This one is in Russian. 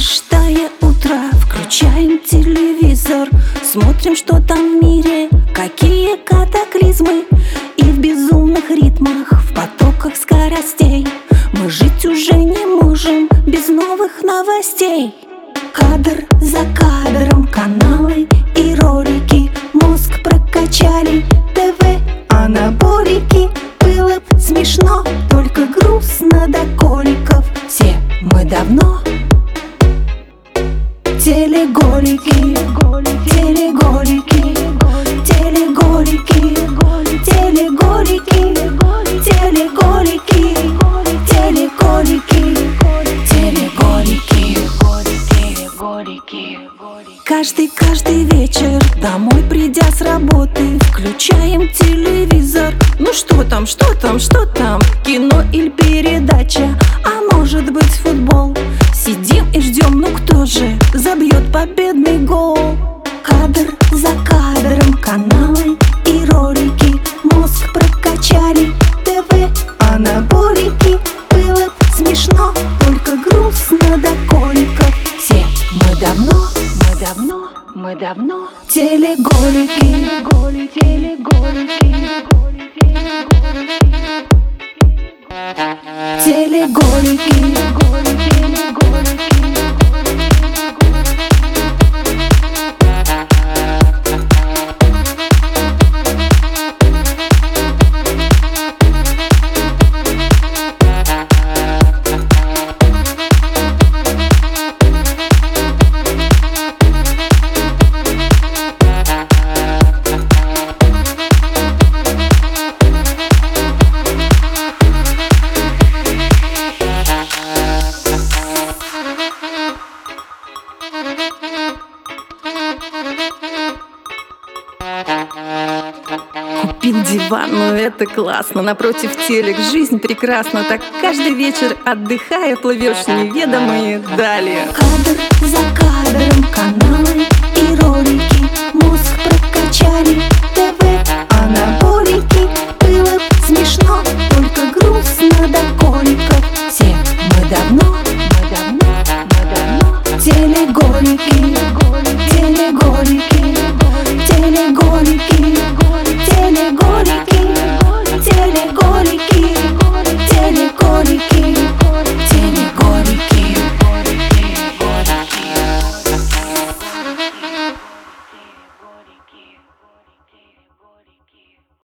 Каждое утро включаем телевизор Смотрим, что там в мире, какие катаклизмы. И в безумных ритмах, в потоках скоростей Мы жить уже не можем без новых новостей. Кадр за кадром, каналы и ролики. Мозг прокачали, ТВ, анаболики Было смешно, Телеголики, телеголики, телеголики, телеголики, телеголики, телеголики, телеголики. Каждый, каждый вечер домой придя с работы Включаем телевизор Ну что там, что там, что там Кино или победный гол. Кадр за кадром, каналы и ролики. Мозг прокачали, ТВ, анаболики. Было смешно, только грустно до коликов. Все мы давно, мы давно, мы давно Телеголики, телеголики Телеголики, телеголики, телеголики Купил диван, ну это классно. Напротив телек, жизнь прекрасна. Так каждый вечер отдыхая Плывешь неведомые дали. Кадр за кадром, каналы wanna